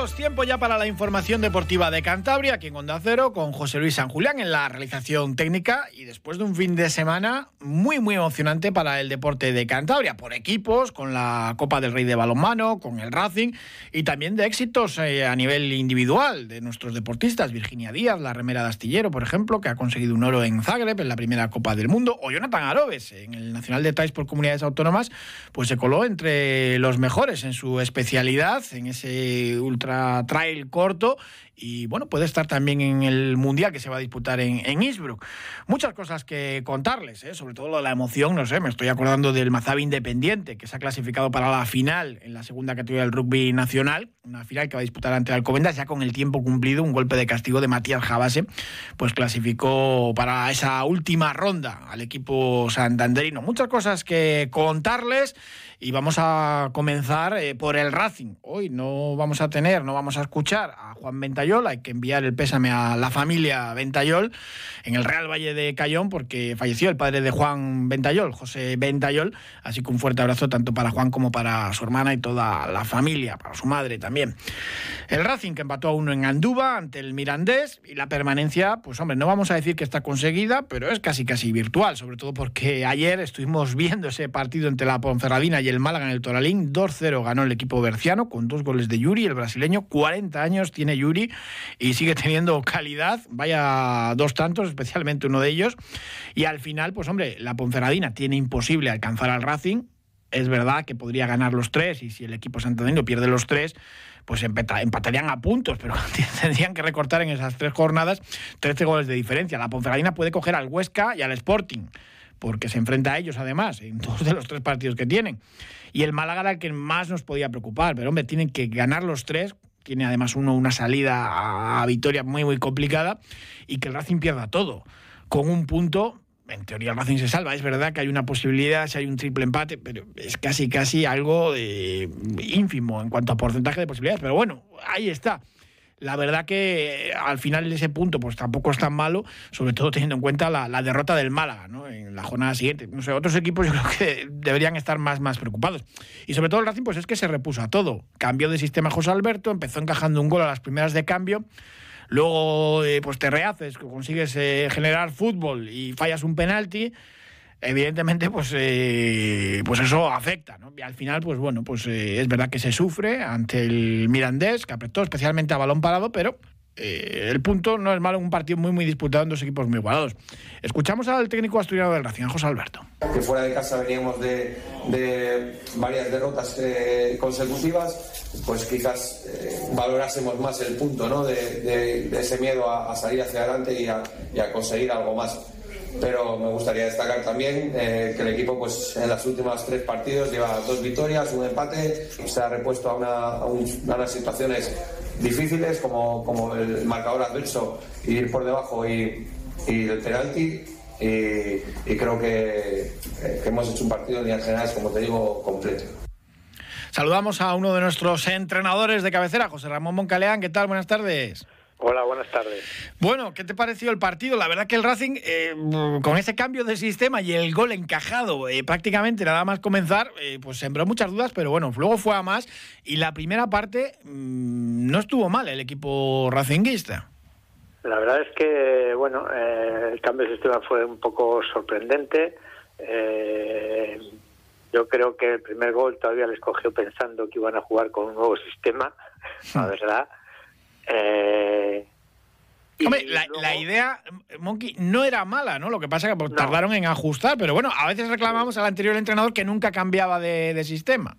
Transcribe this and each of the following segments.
Tiempo ya para la información deportiva de Cantabria, aquí en Onda Cero, con José Luis San Julián en la realización técnica y después de un fin de semana muy, muy emocionante para el deporte de Cantabria, por equipos, con la Copa del Rey de Balonmano, con el Racing y también de éxitos eh, a nivel individual de nuestros deportistas, Virginia Díaz, la remera de astillero, por ejemplo, que ha conseguido un oro en Zagreb en la primera Copa del Mundo, o Jonathan Arobes en el Nacional de Tais por Comunidades Autónomas, pues se coló entre los mejores en su especialidad, en ese ultra trail corto y bueno, puede estar también en el Mundial que se va a disputar en, en Innsbruck. Muchas cosas que contarles, ¿eh? sobre todo lo de la emoción, no sé, me estoy acordando del Mazabi Independiente, que se ha clasificado para la final en la segunda categoría del rugby nacional, una final que va a disputar ante Alcobendas, ya con el tiempo cumplido, un golpe de castigo de Matías Jabase, pues clasificó para esa última ronda al equipo santanderino. Muchas cosas que contarles y vamos a comenzar eh, por el Racing. Hoy no vamos a tener, no vamos a escuchar a Juan Hay que enviar el pésame a la familia Ventayol en el Real Valle de Cayón porque falleció el padre de Juan Ventayol, José Ventayol, así que un fuerte abrazo tanto para Juan como para su hermana y toda la familia, para su madre también. El Racing que empató a uno en Andúba ante el Mirandés y la permanencia, pues hombre, no vamos a decir que está conseguida, pero es casi casi virtual, sobre todo porque ayer estuvimos viendo ese partido entre la Ponferradina y el Málaga en el Toralín. 2-0 ganó el equipo berciano con dos goles de Yuri, el brasileño. 40 años tiene Yuri y sigue teniendo calidad. Vaya dos tantos, especialmente uno de ellos. Y al final, pues hombre, la Ponferradina tiene imposible alcanzar al Racing. Es verdad que podría ganar los tres y si el equipo santander pierde los tres, pues empatarían a puntos, pero tendrían que recortar en esas tres jornadas 13 goles de diferencia. La Ponferradina puede coger al Huesca y al Sporting porque se enfrenta a ellos además en dos de los tres partidos que tienen. Y el Málaga era el que más nos podía preocupar, pero hombre, tienen que ganar los tres. Tiene además uno una salida a Vitoria muy, muy complicada y que el Racing pierda todo. Con un punto, en teoría el Racing se salva. Es verdad que hay una posibilidad si hay un triple empate, pero es casi, casi algo de ínfimo en cuanto a porcentaje de posibilidades. Pero bueno, ahí está la verdad que al final ese punto pues tampoco es tan malo, sobre todo teniendo en cuenta la, derrota del Málaga ¿no? en la jornada siguiente. No sé, otros equipos que deberían estar más, más preocupados. Y sobre todo el Racing pues es que se repuso a todo. Cambió de sistema José Alberto, empezó encajando un gol a las primeras de cambio. Luego eh, pues te rehaces, consigues eh, generar fútbol y fallas un penalti evidentemente pues eh, pues eso afecta ¿no? y al final pues bueno pues eh, es verdad que se sufre ante el Mirandés que apretó especialmente a balón parado pero eh, el punto no es malo en un partido muy muy disputado en dos equipos muy igualados escuchamos al técnico asturiano del Racing José Alberto que fuera de casa veníamos de, de varias derrotas consecutivas pues quizás valorásemos más el punto ¿no? de, de, ese miedo a, a, salir hacia adelante y a, y a conseguir algo más pero me gustaría destacar también eh, que el equipo pues en las últimas tres partidos lleva dos victorias, un empate, se ha repuesto a, una, unas situaciones difíciles como, el marcador adverso, ir por debajo y, y el penalti. Y, creo que, hemos hecho un partido en general, como te digo, completo. Saludamos a uno de nuestros entrenadores de cabecera, José Ramón Moncaleán. ¿Qué tal? Buenas tardes. Hola, buenas tardes. Bueno, ¿qué te pareció el partido? La verdad que el Racing, eh, con ese cambio de sistema y el gol encajado eh, prácticamente nada más comenzar, eh, pues sembró muchas dudas, pero bueno, luego fue a más y la primera parte mmm, no estuvo mal el equipo racinguista. La verdad es que, bueno, el cambio de sistema fue un poco sorprendente. yo creo que el primer gol todavía les cogió pensando que iban a jugar con un nuevo sistema, la verdad. Eh, Hombre, la, idea, Monkey, no era mala, ¿no? Lo que pasa es que pues, tardaron en ajustar, pero bueno, a veces reclamamos al anterior entrenador que nunca cambiaba de, sistema.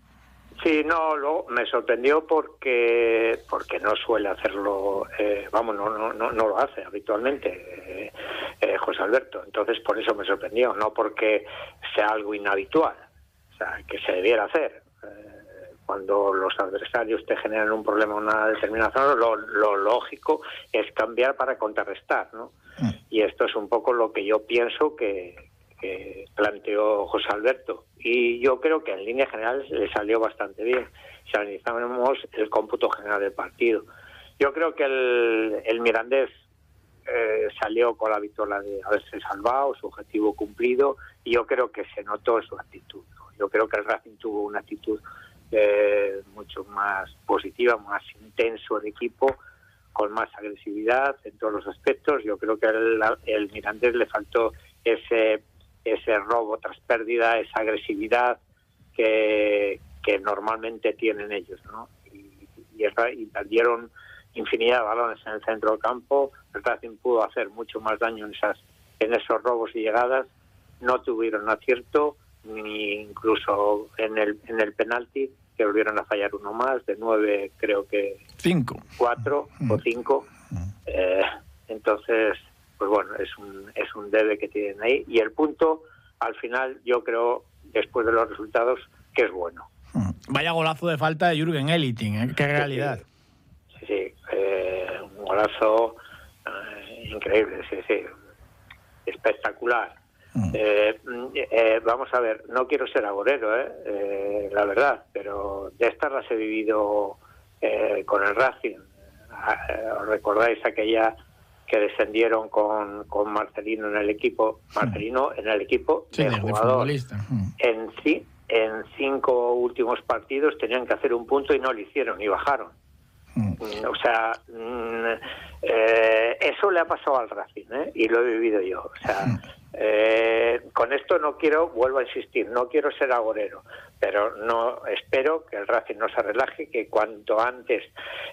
Sí, no, luego me sorprendió porque porque no suele hacerlo, eh, vamos, no, no, no, no, lo hace habitualmente eh, eh, José Alberto. Entonces, por eso me sorprendió, no porque sea algo inhabitual, o sea, que se debiera hacer cuando los adversarios te generan un problema en una determinación, lo, lo lógico es cambiar para contrarrestar, ¿no? Mm. Y esto es un poco lo que yo pienso que, que planteó José Alberto. Y yo creo que en línea general le salió bastante bien. Si analizamos el cómputo general del partido. Yo creo que el, el Mirandés eh, salió con la victoria de haberse salvado, su objetivo cumplido, y yo creo que se notó su actitud. Yo creo que el Racing tuvo una actitud eh, mucho más positiva, más intenso el equipo, con más agresividad en todos los aspectos. Yo creo que el, Mirandés le faltó ese ese robo tras pérdida, esa agresividad que, que normalmente tienen ellos, ¿no? Y, y, perdieron infinidad de balones en el centro del campo. El Racing pudo hacer mucho más daño en esas en esos robos y llegadas. No tuvieron acierto, ni incluso en el en el penalti que volvieron a fallar uno más de nueve, creo que cinco, cuatro o mm. cinco. Mm. Eh, entonces pues bueno, es un, es un debe que tienen ahí. Y el punto, al final, yo creo, después de los resultados, que es bueno. Mm. Vaya golazo de falta de Jürgen Eliting, ¿eh? qué realidad. Sí, sí, eh, un golazo eh, increíble, sí, sí, espectacular. Mm. Eh, vamos a ver, no quiero ser agorero, eh, la verdad, pero de estas las he vivido con el Racing. Ah, ¿Os recordáis aquella que descendieron con, con Marcelino en el equipo, Marcelino en el equipo de jugador. En, sí, en cinco últimos partidos tenían que hacer un punto y no lo hicieron y bajaron. Mm, o sea, mm, eh, eso le ha pasado al Racing ¿eh? y lo he vivido yo. O sea, eh, con esto no quiero, vuelvo a insistir, no quiero ser agorero, pero no espero que el Racing no se relaje, que cuanto antes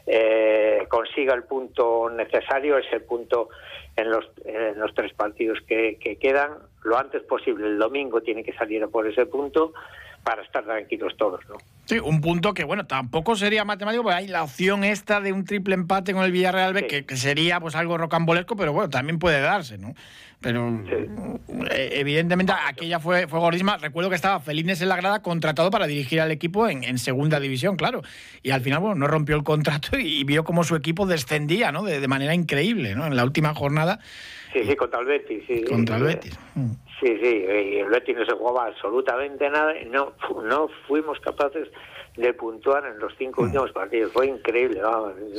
eh, consiga el punto necesario, ese punto en los, en los tres partidos que, que quedan, lo antes posible. El domingo tiene que salir por ese punto para estar tranquilos todos, ¿no? Sí, un punto que, bueno, tampoco sería matemático, porque hay la opción esta de un triple empate con el Villarreal B, que, sería pues algo rocambolesco, pero bueno, también puede darse, ¿no? Pero eh, evidentemente aquella fue, fue gordísima. Recuerdo que estaba Felines en la grada contratado para dirigir al equipo en, segunda división, claro. Y al final, bueno, no rompió el contrato y, vio cómo su equipo descendía, ¿no? De, manera increíble, ¿no? En la última jornada. Sí, sí, contra el Betis, sí. Contra el Betis. Mm. Sí, sí, y el Betis no se jugaba absolutamente nada no, no fuimos capaces de puntuar en los cinco mm. últimos partidos. Fue increíble.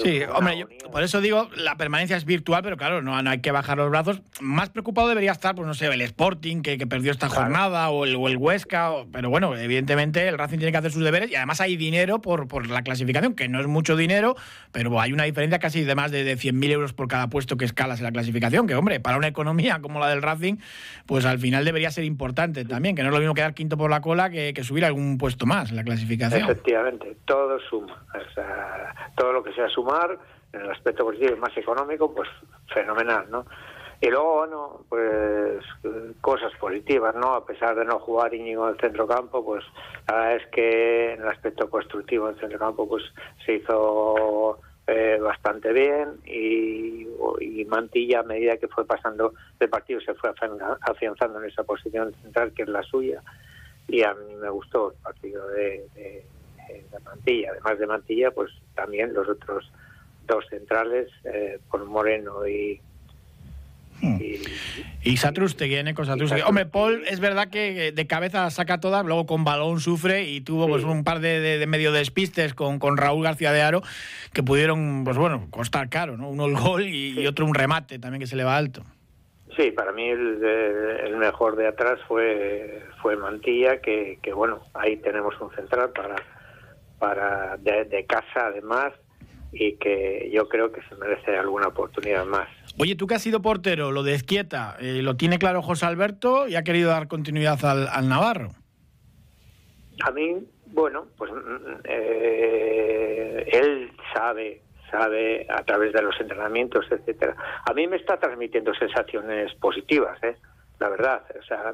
sí, hombre, por eso digo, la permanencia es virtual, pero claro, no, hay que bajar los brazos. Más preocupado debería estar, pues no sé, el Sporting, que, perdió esta jornada, o el, o el Huesca, pero bueno, evidentemente el Racing tiene que hacer sus deberes y además hay dinero por, por la clasificación, que no es mucho dinero, pero hay una diferencia casi de más de, de 100.000 euros por cada puesto que escalas en la clasificación, que hombre, para una economía como la del Racing, pues al final debería ser importante también, que no es lo mismo quedar quinto por la cola que, que subir algún puesto más en la clasificación efectivamente, todo suma. todo lo que sea sumar, en el aspecto positivo y más económico, pues fenomenal, ¿no? Y luego, bueno, pues cosas positivas, ¿no? A pesar de no jugar Íñigo en el centrocampo, pues la verdad es que en el aspecto constructivo en el campo pues se hizo eh, bastante bien y, y, Mantilla, a medida que fue pasando el partido, se fue afianzando en esa posición central que es la suya. Y a mí me gustó el partido de de Mantilla. Además de Mantilla, pues también los otros dos centrales, eh, por Moreno y, hmm. y, y con Hombre, Paul es verdad que de cabeza saca todas, luego con balón sufre y tuvo pues un par de, medio despistes con, con Raúl García de Aro que pudieron, pues bueno, costar caro, ¿no? Uno el gol y, otro un remate también que se le va alto. Sí, para mí el, el, mejor de atrás fue fue Mantilla, que, que bueno, ahí tenemos un central para para de, casa además y que yo creo que se merece alguna oportunidad más. Oye, tú que has sido portero, lo de Esquieta, eh, ¿lo tiene claro José Alberto y ha querido dar continuidad al, Navarro? A mí, bueno, pues mm, eh, él sabe, sabe a través de los entrenamientos, etcétera. A mí me está transmitiendo sensaciones positivas, ¿eh? la verdad. O sea,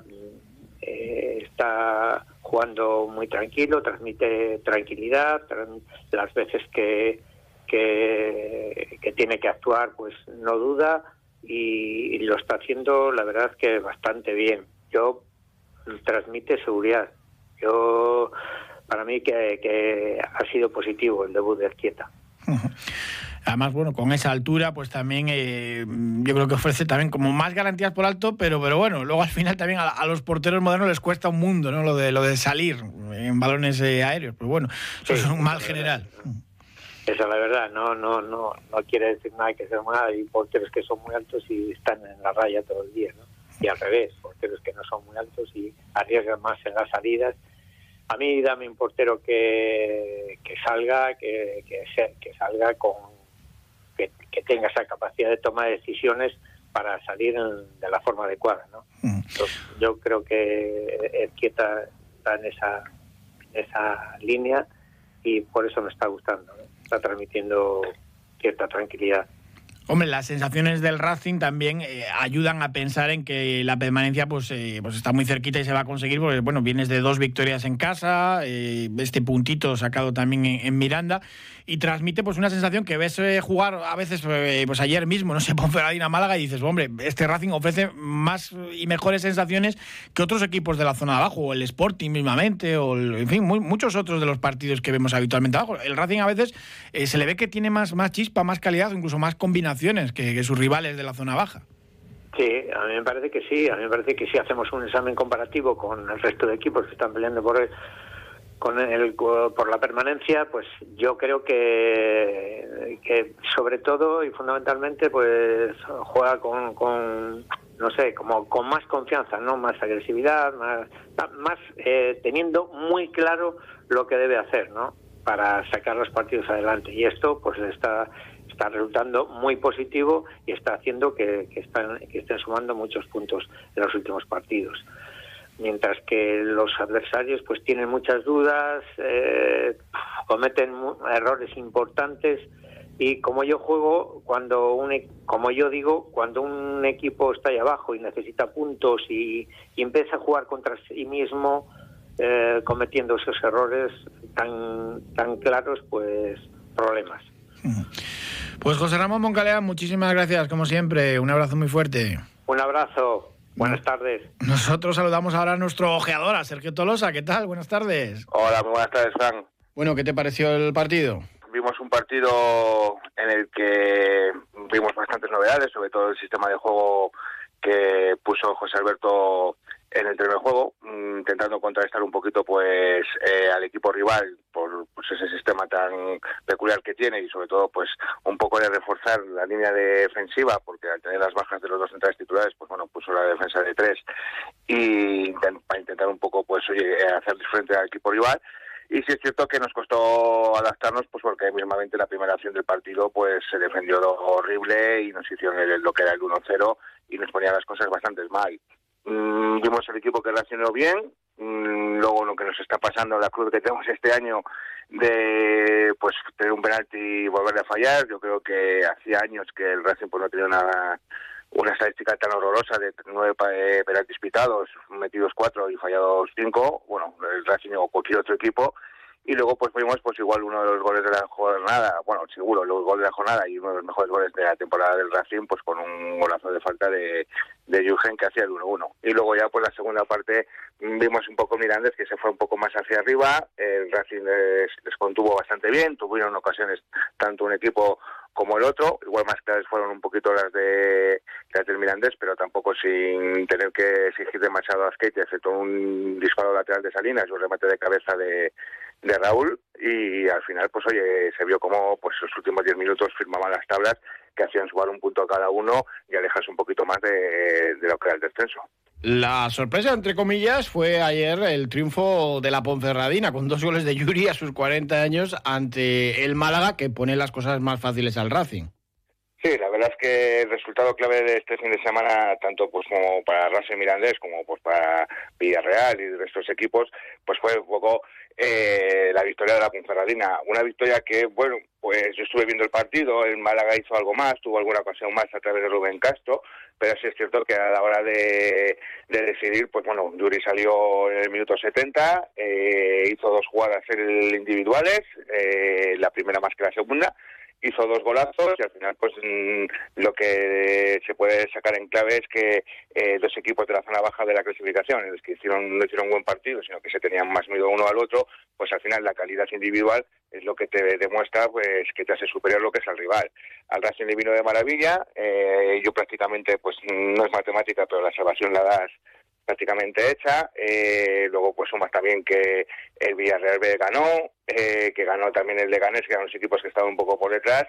eh, está jugando muy tranquilo, transmite tranquilidad, las veces que, que, tiene que actuar pues no duda y, lo está haciendo la verdad que bastante bien. Yo transmite seguridad. Yo para mí que, ha sido positivo el debut de Arquieta. Además, bueno, con esa altura, pues también eh, yo creo que ofrece también como más garantías por alto, pero, pero bueno, luego al final también a, los porteros modernos les cuesta un mundo, ¿no? Lo de, lo de salir en balones eh, aéreos. Pues bueno, eso es un mal general. Esa es la verdad, no, no, no, no quiere decir nada que sea mal. Hay porteros que son muy altos y están en la raya todo el día, ¿no? Y al revés, porteros que no son muy altos y arriesgan más en las salidas. A mí dame un portero que, que salga, que, que, que salga con que, tenga esa capacidad de tomar decisiones para salir de la forma adecuada. ¿no? Mm. yo creo que Quieta está en esa, esa línea y por eso me está gustando. Está transmitiendo cierta tranquilidad. Hombre, las sensaciones del Racing también eh, ayudan a pensar en que la permanencia pues, eh, pues está muy cerquita y se va a conseguir, porque bueno, vienes de dos victorias en casa, eh, este puntito sacado también en Miranda, y transmite pues una sensación que ves eh, jugar a veces, eh, pues ayer mismo, no sé, Ponferradina Málaga y dices, hombre, este Racing ofrece más y mejores sensaciones que otros equipos de la zona de abajo, o el Sporting mismamente, o en fin, muchos otros de los partidos que vemos habitualmente abajo. El Racing a veces eh, se le ve que tiene más, más chispa, más calidad, incluso más que sus rivales de la zona baja. Sí, a mí me parece que sí, a mí me parece que si hacemos un examen comparativo con el resto de equipos que están peleando por el con el, por la permanencia, pues yo creo que, que sobre todo y fundamentalmente pues juega con, con no sé, como con más confianza, no más agresividad, más, más eh, teniendo muy claro lo que debe hacer, ¿no? Para sacar los partidos adelante. Y esto pues está está resultando muy positivo y está haciendo que, están, que estén sumando muchos puntos en los últimos partidos. Mientras que los adversarios pues tienen muchas dudas, eh, cometen errores importantes y como yo juego cuando un e, como yo digo cuando un equipo está ahí abajo y necesita puntos y, empieza a jugar contra sí mismo eh, cometiendo esos errores tan tan claros pues problemas pues José Ramón Moncalea muchísimas gracias como siempre un abrazo muy fuerte un abrazo Buenas tardes. Nosotros saludamos ahora a nuestro ojeador, a Sergio Tolosa. ¿Qué tal? Buenas tardes. Hola, muy buenas tardes, Frank. Bueno, ¿qué te pareció el partido? Vimos un partido en el que vimos bastantes novedades, sobre todo el sistema de juego que puso José Alberto en el primer juego, mm, intentando contrastar un poquito pues eh, al equipo rival por pues, ese sistema tan peculiar que tiene y sobre todo pues un poco de reforzar la línea defensiva porque al tener las bajas de los dos centrales titulares pues bueno puso la defensa de tres y para intentar un poco pues oye hacer frente al equipo rival y sí es cierto que nos costó adaptarnos, pues porque mismamente la primera acción del partido pues se defendió horrible y nos hicieron lo que era el 1-0 y nos ponía las cosas bastante mal. Mm, vimos el equipo que reaccionó bien, mm, luego lo que nos está pasando, la cruz que tenemos este año de pues tener un penalti y volver a fallar, yo creo que hacía años que el Racing pues no tenía una, una estadística tan horrorosa de nueve eh, penaltis pitados, metidos cuatro y fallados cinco, bueno, el Racing o cualquier otro equipo, y luego pues fuimos pues igual uno de los goles de la jornada, bueno, seguro, los goles de la jornada y uno de los mejores goles de la temporada del Racing, pues con un golazo de falta de, de Jürgen que hacía el 1-1. Y luego ya pues la segunda parte vimos un poco Mirandes que se fue un poco más hacia arriba, el Racing les, contuvo bastante bien, tuvieron ocasiones tanto un equipo como el otro, igual más claras fueron un poquito las de las del Mirandés, pero tampoco sin tener que exigir demasiado a Skate, excepto un disparo lateral de Salinas un remate de cabeza de, de Raúl y al final pues oye se vio como pues los últimos 10 minutos firmaban las tablas que hacían subar un punto a cada uno y alejarse un poquito más de, lo que era el descenso. La sorpresa, entre comillas, fue ayer el triunfo de la Ponferradina con dos goles de Yuri a sus 40 años ante el Málaga que pone las cosas más fáciles al Racing. Sí, la verdad es que el resultado clave de este fin de semana, tanto pues como para Racing Mirandés como pues para Villarreal y de estos equipos, pues fue un poco eh, la victoria de la Ponferradina. Una victoria que, bueno, pues yo estuve viendo el partido, el Málaga hizo algo más, tuvo alguna ocasión más a través de Rubén Castro, pero sí es cierto que a la hora de, decidir, pues bueno, Yuri salió en el minuto 70, eh, hizo dos jugadas individuales, eh, la primera más que la segunda, hizo dos golazos y al final pues mm, lo que se puede sacar en clave es que eh, dos equipos de la zona baja de la clasificación, los que hicieron, no hicieron buen partido, sino que se tenían más miedo uno al otro, pues al final la calidad individual es lo que te demuestra pues que te hace superior lo que es al rival. Al Racing le vino de maravilla, eh, yo prácticamente pues no es matemática, pero la salvación la das prácticamente hecha. Eh, luego, pues sumas también que el Villarreal B ganó, eh, que ganó también el Leganés, que eran los equipos que estaban un poco por detrás.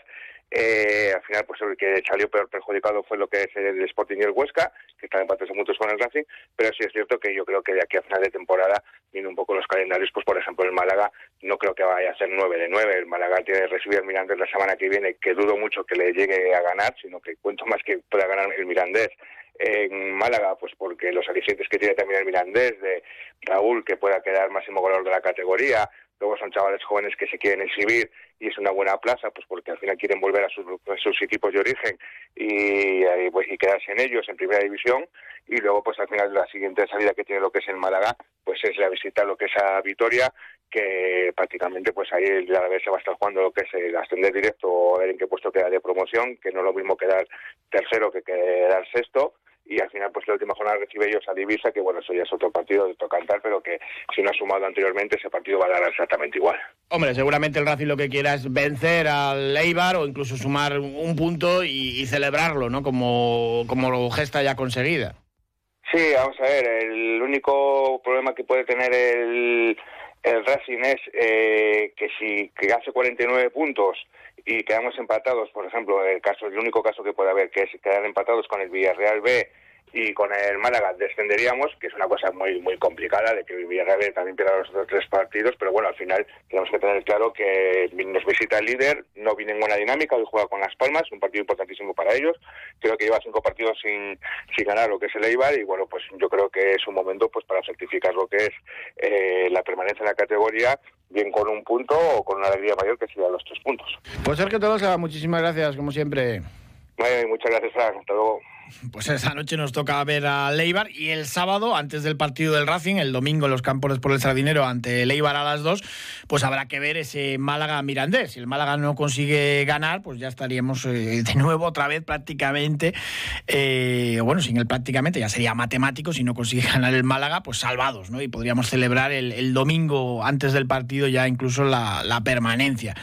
Eh, al final, pues el que salió peor perjudicado fue lo que es el Sporting y el Huesca, que están empates muchos con el Racing, pero sí es cierto que yo creo que de aquí a final de temporada, viendo un poco los calendarios, pues por ejemplo el Málaga no creo que vaya a ser 9 de 9, el Málaga tiene que recibir al Mirandés la semana que viene, que dudo mucho que le llegue a ganar, sino que cuento más que pueda ganar el Mirandés en Málaga, pues porque los alicientes que tiene también el Mirandés, de Raúl, que pueda quedar máximo goleador de la categoría, luego son chavales jóvenes que se quieren exhibir y es una buena plaza, pues porque al final quieren volver a sus, sus equipos de origen y, pues, y quedarse en ellos en primera división. Y luego pues al final la siguiente salida que tiene lo que es el Málaga, pues es la visita lo que es a Vitoria, que prácticamente pues ahí la vez se va a estar jugando lo que es el ascender directo o ver en qué puesto queda de promoción, que no es lo mismo quedar tercero que quedar sexto y al final pues la última jornada recibe ellos a Divisa, que bueno, eso ya es otro partido de tocantar, pero que si no ha sumado anteriormente ese partido va a dar exactamente igual. Hombre, seguramente el Racing lo que quiera es vencer al Eibar o incluso sumar un punto y, celebrarlo, ¿no? Como, como gesta ya conseguida. Sí, vamos a ver, el único problema que puede tener el, el Racing es eh, que si que hace 49 puntos y quedamos empatados, por ejemplo, el caso el único caso que puede haber que es quedar empatados con el Villarreal B y con el Málaga descenderíamos, que es una cosa muy muy complicada de que Villarreal también pierda los otros tres partidos, pero bueno, al final tenemos que tener claro que nos visita el líder, no viene en buena dinámica, hoy juega con Las Palmas, un partido importantísimo para ellos, creo que lleva cinco partidos sin, sin ganar lo que es el Eibar y bueno, pues yo creo que es un momento pues para certificar lo que es eh, la permanencia en la categoría bien con un punto o con una alegría mayor que sería los tres puntos. Pues Sergio Tolosa, muchísimas gracias, como siempre. muchas gracias, Frank. Hasta luego. Pues esa noche nos toca ver a Leibar y el sábado, antes del partido del Racing, el domingo en los campos por el Sardinero ante Leibar a las 2, pues habrá que ver ese Málaga-Mirandés. Si el Málaga no consigue ganar, pues ya estaríamos eh, de nuevo otra vez prácticamente, eh, bueno, sin el prácticamente, ya sería matemático, si no consigue ganar el Málaga, pues salvados, ¿no? Y podríamos celebrar el, domingo antes del partido ya incluso la, la permanencia.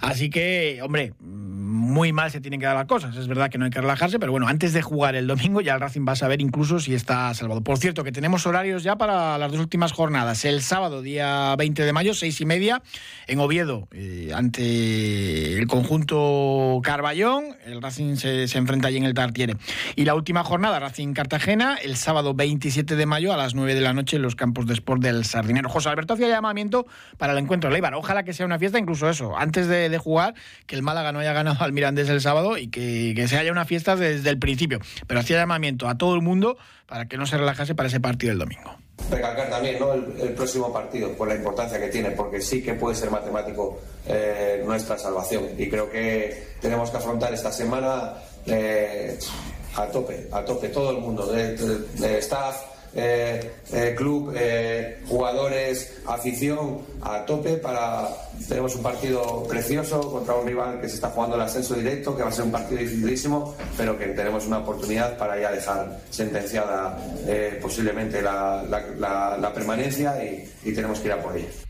Así que, hombre, muy mal se tienen que dar las cosas. Es verdad que no hay que relajarse, pero bueno, antes de jugar el domingo ya el Racing va a saber incluso si está salvado. Por cierto, que tenemos horarios ya para las dos últimas jornadas. El sábado, día 20 de mayo, seis y media, en Oviedo, eh, ante el conjunto Carballón. El Racing se, enfrenta allí en el Tartiere. Y la última jornada, Racing Cartagena, el sábado 27 de mayo a las 9 de la noche en los campos de sport del Sardinero. José Alberto hacía llamamiento para el encuentro de Leibar. Ojalá que sea una fiesta, incluso eso, antes de, de jugar, que el Málaga no haya ganado al Mirandés el sábado y que, que se haya una fiesta desde el principio. Pero hacía llamamiento a todo el mundo para que no se relajase para ese partido del domingo. Recalcar también el, próximo partido por la importancia que tiene, porque sí que puede ser matemático eh, nuestra salvación. Y creo que tenemos que afrontar esta semana eh, a tope, a tope, todo el mundo, de, de staff eh, eh, club, eh, jugadores, afición a tope para tenemos un partido precioso contra un rival que se está jugando el ascenso directo, que va a ser un partido dificilísimo, pero que tenemos una oportunidad para ya dejar sentenciada posiblemente la, permanencia y, y tenemos que ir a por ella.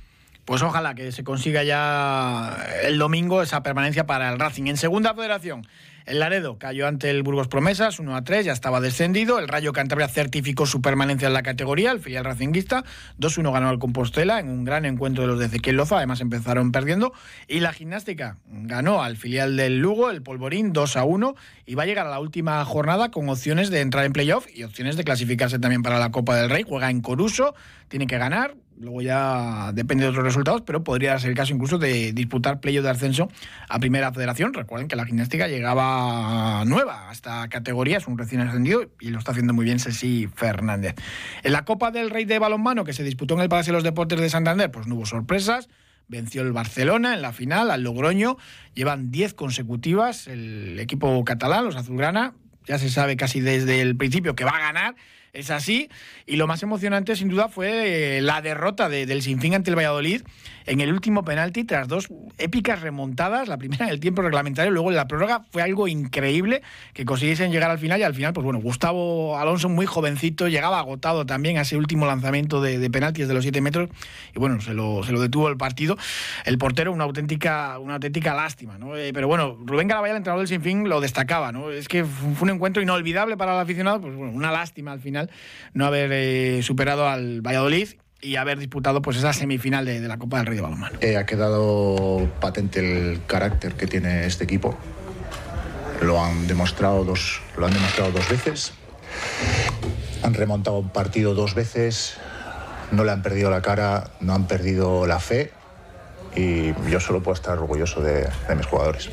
Pues ojalá que se consiga ya el domingo esa permanencia para el Racing. En segunda federación, el Laredo cayó ante el Burgos Promesas 1 a 3, ya estaba descendido. El Rayo Cantabria certificó su permanencia en la categoría, el filial racinguista. 2-1 ganó al Compostela en un gran encuentro de los de Ezequiel Loza, además empezaron perdiendo. Y la gimnástica ganó al filial del Lugo, el Polvorín, 2 a 1. Y va a llegar a la última jornada con opciones de entrar en playoff y opciones de clasificarse también para la Copa del Rey. Juega en Coruso, tiene que ganar, Luego ya depende de otros resultados, pero podría ser el caso incluso de disputar playo de ascenso a Primera Federación. Recuerden que la gimnástica llegaba nueva a esta categoría, es un recién ascendido y lo está haciendo muy bien Ceci Fernández. En la Copa del Rey de Balonmano que se disputó en el Palacio de los Deportes de Santander, pues no hubo sorpresas. Venció el Barcelona en la final al Logroño. Llevan 10 consecutivas el equipo catalán, los azulgrana. Ya se sabe casi desde el principio que va a ganar es así. Y lo más emocionante, sin duda, fue eh, la derrota del Sinfín ante el Valladolid en el último penalti tras dos épicas remontadas, la primera en el tiempo reglamentario, luego en la prórroga, fue algo increíble que consiguiesen llegar al final y al final, pues bueno, Gustavo Alonso muy jovencito, llegaba agotado también a ese último lanzamiento de, de penaltis de los 7 metros y bueno, se lo, se lo detuvo el partido. El portero, una auténtica, una auténtica lástima, ¿no? Eh, pero bueno, Rubén Garabaya, el entrenador del Sinfín, lo destacaba, ¿no? Es que fue un encuentro inolvidable para el aficionado, pues bueno, una lástima al final no haber eh, superado al Valladolid y haber disputado pues esa semifinal de, la Copa del Rey de Balonmano. Eh, ha quedado patente el carácter que tiene este equipo. Lo han demostrado dos, lo han demostrado dos veces. Han remontado un partido dos veces. No le han perdido la cara, no han perdido la fe. Y yo solo puedo estar orgulloso de, de mis jugadores.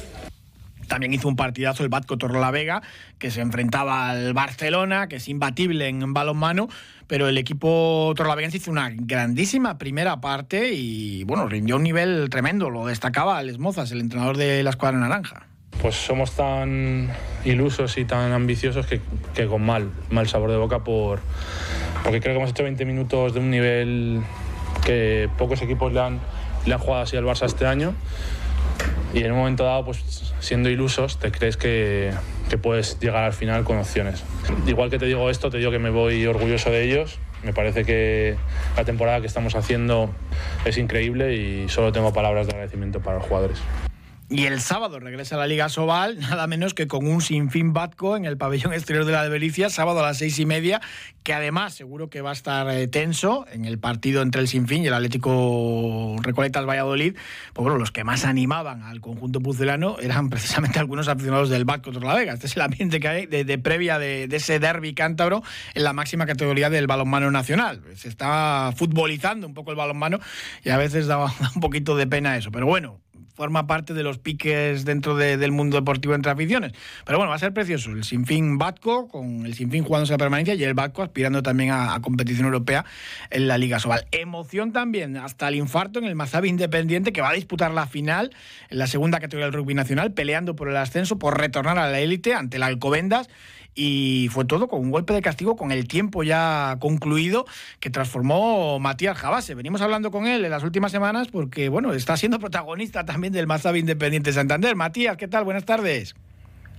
También hizo un partidazo el Batco Vega, que se enfrentaba al Barcelona, que es imbatible en balonmano, pero el equipo torlaveguense hizo una grandísima primera parte y, bueno, rindió un nivel tremendo. Lo destacaba Alex Mozas, el entrenador de la escuadra naranja. Pues somos tan ilusos y tan ambiciosos que, con mal, mal sabor de boca por, porque creo que hemos hecho 20 minutos de un nivel que pocos equipos le han, le han jugado así al Barça este año y en un momento dado, pues siendo ilusos, te crees que, que, puedes llegar al final con opciones. Igual que te digo esto, te digo que me voy orgulloso de ellos. Me parece que la temporada que estamos haciendo es increíble y solo tengo palabras de agradecimiento para los jugadores. Y el sábado regresa a la Liga Sobal, nada menos que con un sinfín Batco en el pabellón exterior de la de sábado a las seis y media, que además seguro que va a estar eh, tenso en el partido entre el sinfín y el Atlético Recoletas Valladolid. Pues bueno, los que más animaban al conjunto pucelano eran precisamente algunos aficionados del Batco Vega. Este es el ambiente que hay de, previa de, ese derby cántabro en la máxima categoría del balonmano nacional. Se está futbolizando un poco el balonmano y a veces da un poquito de pena eso. Pero bueno, forma parte de los piques dentro del mundo deportivo entre aficiones. Pero bueno, va a ser precioso. El Sinfín Batco, con el Sinfín jugándose la permanencia y el Batco aspirando también a, competición europea en la Liga Sobal. Emoción también, hasta el infarto en el Mazabi Independiente, que va a disputar la final en la segunda categoría del rugby nacional, peleando por el ascenso, por retornar a la élite ante el Alcobendas y fue todo con un golpe de castigo con el tiempo ya concluido que transformó Matías Jabase. Venimos hablando con él en las últimas semanas porque, bueno, está siendo protagonista también del Mazabi Independiente Santander. Matías, ¿qué tal? Buenas tardes.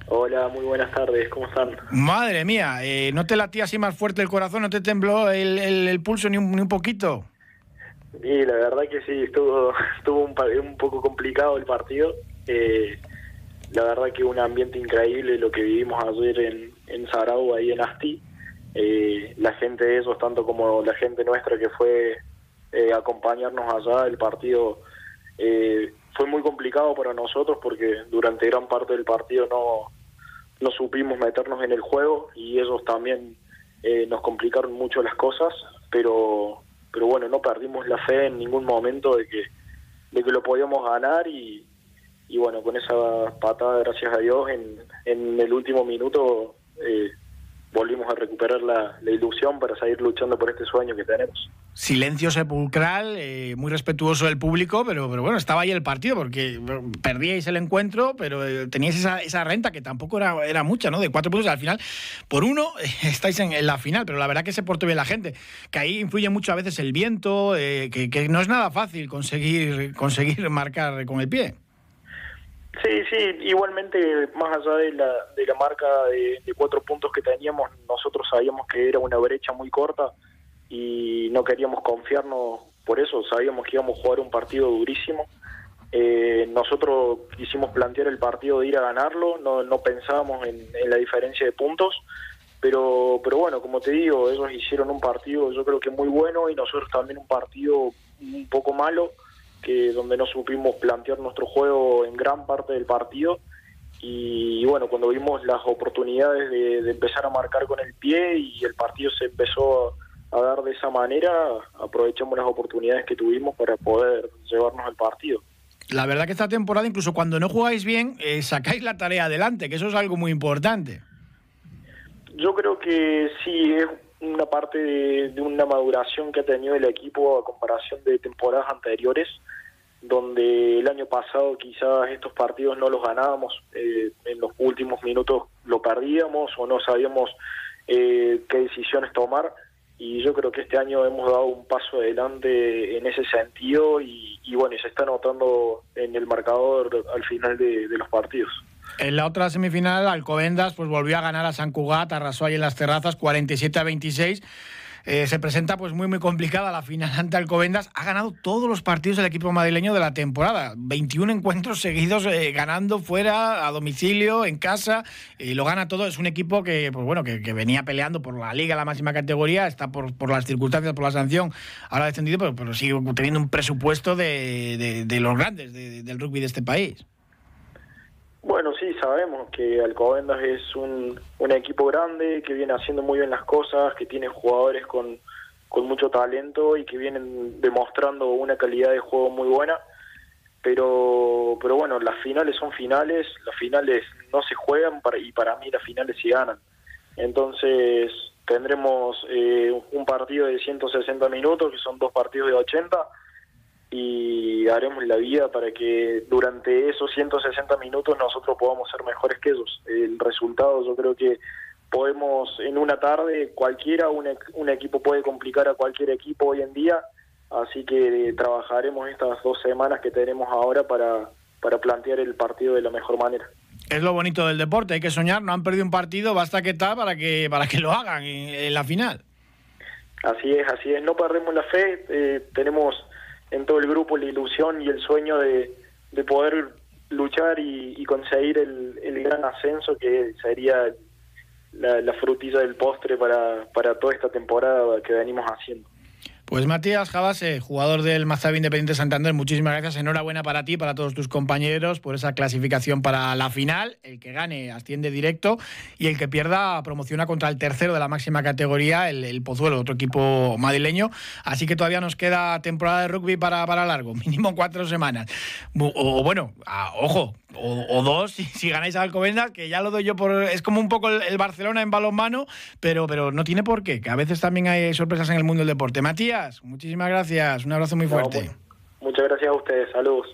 Hola, muy buenas tardes, ¿cómo están? Madre mía, eh, ¿no te latía así más fuerte el corazón, no te tembló el, pulso ni un, poquito? Sí, la verdad que sí, estuvo, estuvo un, un poco complicado el partido. Eh, la verdad que un ambiente increíble lo que vivimos ayer en, en Sarau, ahí en Asti. Eh, la gente de ellos, tanto como la gente nuestra que fue eh, acompañarnos allá, el partido eh, fue muy complicado para nosotros porque durante gran parte del partido no, no supimos meternos en el juego y ellos también eh, nos complicaron mucho las cosas, pero, pero bueno, no perdimos la fe en ningún momento de que, de que lo podíamos ganar y, y bueno, con esa patada, gracias a Dios, en, en el último minuto eh, volvimos a recuperar la, ilusión para seguir luchando por este sueño que tenemos. Silencio sepulcral, eh, muy respetuoso del público, pero, pero bueno, estaba ahí el partido porque perdíais el encuentro, pero eh, teníais esa, esa renta que tampoco era, era mucha, ¿no? De cuatro puntos al final. Por uno estáis en, la final, pero la verdad que se portó bien la gente, que ahí influye mucho a veces el viento, que, que no es nada fácil conseguir, conseguir marcar con el pie. Sí, sí, igualmente, más allá de la, de la marca de, cuatro puntos que teníamos, nosotros sabíamos que era una brecha muy corta y no queríamos confiarnos por eso, sabíamos que íbamos a jugar un partido durísimo. Eh, nosotros quisimos plantear el partido de ir a ganarlo, no, no pensábamos en, en, la diferencia de puntos, pero, pero bueno, como te digo, ellos hicieron un partido yo creo que muy bueno y nosotros también un partido un poco malo que donde no supimos plantear nuestro juego en gran parte del partido y, bueno, cuando vimos las oportunidades de, empezar a marcar con el pie y el partido se empezó a, dar de esa manera, aprovechamos las oportunidades que tuvimos para poder llevarnos el partido. La verdad que esta temporada, incluso cuando no jugáis bien, eh, sacáis la tarea adelante, que eso es algo muy importante. Yo creo que sí, es una parte de, una maduración que ha tenido el equipo a comparación de temporadas anteriores, donde el año pasado quizás estos partidos no los ganábamos, eh, en los últimos minutos lo perdíamos o no sabíamos eh, qué decisiones tomar y yo creo que este año hemos dado un paso adelante en ese sentido y, bueno, y se está notando en el marcador al final de los partidos. En la otra semifinal, Alcobendas pues volvió a ganar a San Cugat, arrasó ahí en las terrazas 47 a 26. Eh, se presenta pues muy muy complicada la final ante Alcobendas. Ha ganado todos los partidos del equipo madrileño de la temporada. 21 encuentros seguidos eh, ganando fuera, a domicilio, en casa. Y lo gana todo. Es un equipo que, pues bueno, que, venía peleando por la liga, la máxima categoría. Está por, por las circunstancias, por la sanción. Ahora descendido, pero, sigue teniendo un presupuesto de, de, los grandes del rugby de este país. Bueno, sí, sabemos que Alcobendas es un, un equipo grande, que viene haciendo muy bien las cosas, que tiene jugadores con, con mucho talento y que vienen demostrando una calidad de juego muy buena. Pero, pero bueno, las finales son finales, las finales no se juegan para, y para mí las finales se ganan. Entonces tendremos eh, un partido de 160 minutos, que son dos partidos de 80 y haremos la vida para que durante esos 160 minutos nosotros podamos ser mejores que ellos. El resultado yo creo que podemos en una tarde cualquiera, un, un equipo puede complicar a cualquier equipo hoy en día, así que trabajaremos estas dos semanas que tenemos ahora para, para plantear el partido de la mejor manera. Es lo bonito del deporte, hay que soñar, no han perdido un partido, basta que está para que, para que lo hagan en, la final. Así es, así es, no perdemos la fe, eh, tenemos en todo el grupo la ilusión y el sueño de, de poder luchar y, conseguir el, el, gran ascenso que sería la, la frutilla del postre para, para toda esta temporada que venimos haciendo. Pues Matías Jabase, jugador del Mazabi Independiente Santander, muchísimas gracias. Enhorabuena para ti, para todos tus compañeros, por esa clasificación para la final. El que gane asciende directo y el que pierda promociona contra el tercero de la máxima categoría, el, Pozuelo, otro equipo madrileño. Así que todavía nos queda temporada de rugby para, para largo, mínimo cuatro semanas. O, bueno, ojo, o, dos si, ganáis a Alcobendas, que ya lo doy yo por. Es como un poco el, Barcelona en balonmano, pero, pero no tiene por qué, que a veces también hay sorpresas en el mundo del deporte. Matías, muchísimas gracias, un abrazo muy fuerte. muchas gracias a ustedes, saludos.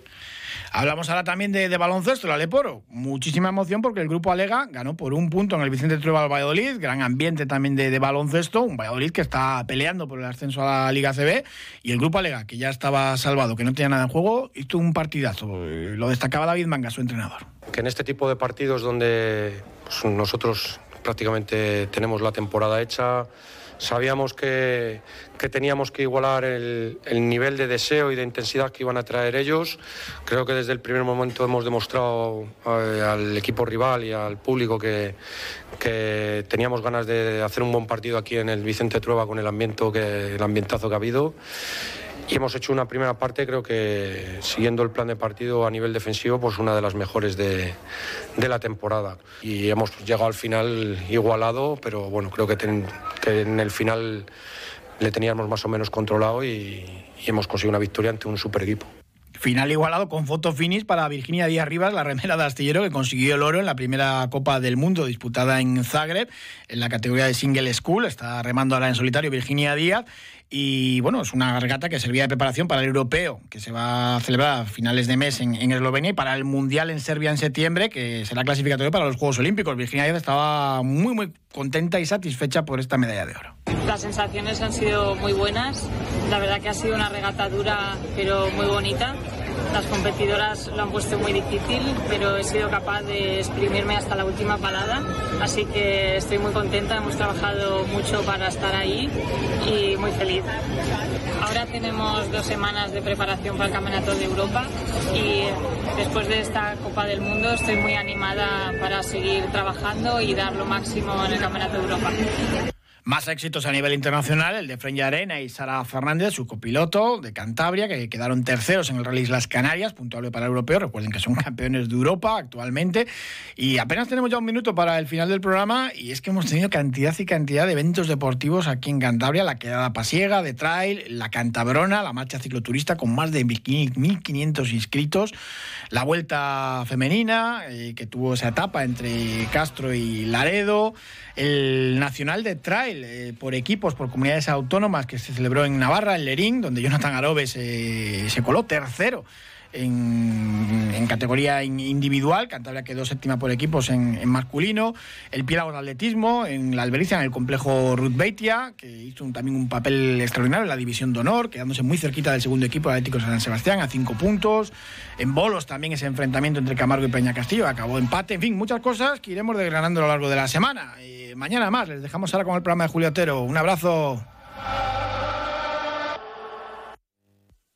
Hablamos ahora también de, baloncesto, la Leporo. Muchísima emoción porque el grupo Alega ganó por un punto en el Vicente Trueba Valladolid. Gran ambiente también de, baloncesto. Un Valladolid que está peleando por el ascenso a la Liga CB. Y el grupo Alega, que ya estaba salvado, que no tenía nada en juego, hizo un partidazo. Lo destacaba David Manga, su entrenador. Que en este tipo de partidos donde pues, nosotros prácticamente tenemos la temporada hecha Sabíamos que, teníamos que igualar el, nivel de deseo y de intensidad que iban a traer ellos. Creo que desde el primer momento hemos demostrado eh, al equipo rival y al público que, que, teníamos ganas de hacer un buen partido aquí en el Vicente Trueba con el, ambiente que, el ambientazo que ha habido. Y hemos hecho una primera parte, creo que siguiendo el plan de partido a nivel defensivo, pues una de las mejores de, la temporada. Y hemos llegado al final igualado, pero bueno, creo que, en el final le teníamos más o menos controlado y hemos conseguido una victoria ante un super equipo. Final igualado con foto finish para Virginia Díaz Rivas, la remera de astillero que consiguió el oro en la primera Copa del Mundo disputada en Zagreb, en la categoría de Single School. Está remando ahora en solitario Virginia Díaz. Y bueno, es una regata que servía de preparación para el europeo, que se va a celebrar a finales de mes en, Eslovenia, y para el mundial en Serbia en septiembre, que será clasificatorio para los Juegos Olímpicos. Virginia Díaz estaba muy, muy contenta y satisfecha por esta medalla de oro. Las sensaciones han sido muy buenas. La verdad que ha sido una regata dura, pero muy bonita. Las competidoras lo han puesto muy difícil, pero he sido capaz de exprimirme hasta la última parada, así que estoy muy contenta, hemos trabajado mucho para estar ahí y muy feliz. Ahora tenemos dos semanas de preparación para el Campeonato de Europa y después de esta Copa del Mundo estoy muy animada para seguir trabajando y dar lo máximo en el Campeonato de Europa. Más éxitos a nivel internacional, el de Frenya Arena y Sara Fernández, su copiloto de Cantabria, que quedaron terceros en el Rally Las Canarias, puntuable para el europeo. Recuerden que son campeones de Europa actualmente. Y apenas tenemos ya un minuto para el final del programa y es que hemos tenido cantidad y cantidad de eventos deportivos aquí en Cantabria. La quedada pasiega de trail, la Cantabrona, la marcha cicloturista con más de 1.500 inscritos, la vuelta femenina, eh, que tuvo esa etapa entre Castro y Laredo, el Nacional de Trail eh, por equipos, por comunidades autónomas que se celebró en Navarra, en Lerín, donde Jonathan Arobe se, se coló tercero en, categoría individual. Cantabria quedó séptima por equipos en, masculino. El Piélago de Atletismo, en la Albericia, en el complejo Ruth Beitia, que hizo también un papel extraordinario en la división de honor, quedándose muy cerquita del segundo equipo, Atlético San Sebastián, a cinco puntos. En bolos también ese enfrentamiento entre Camargo y Peña Castillo, acabó empate. En fin, muchas cosas que iremos desgranando a lo largo de la semana. Eh, mañana más, les dejamos ahora con el programa de Julio Otero. Un abrazo.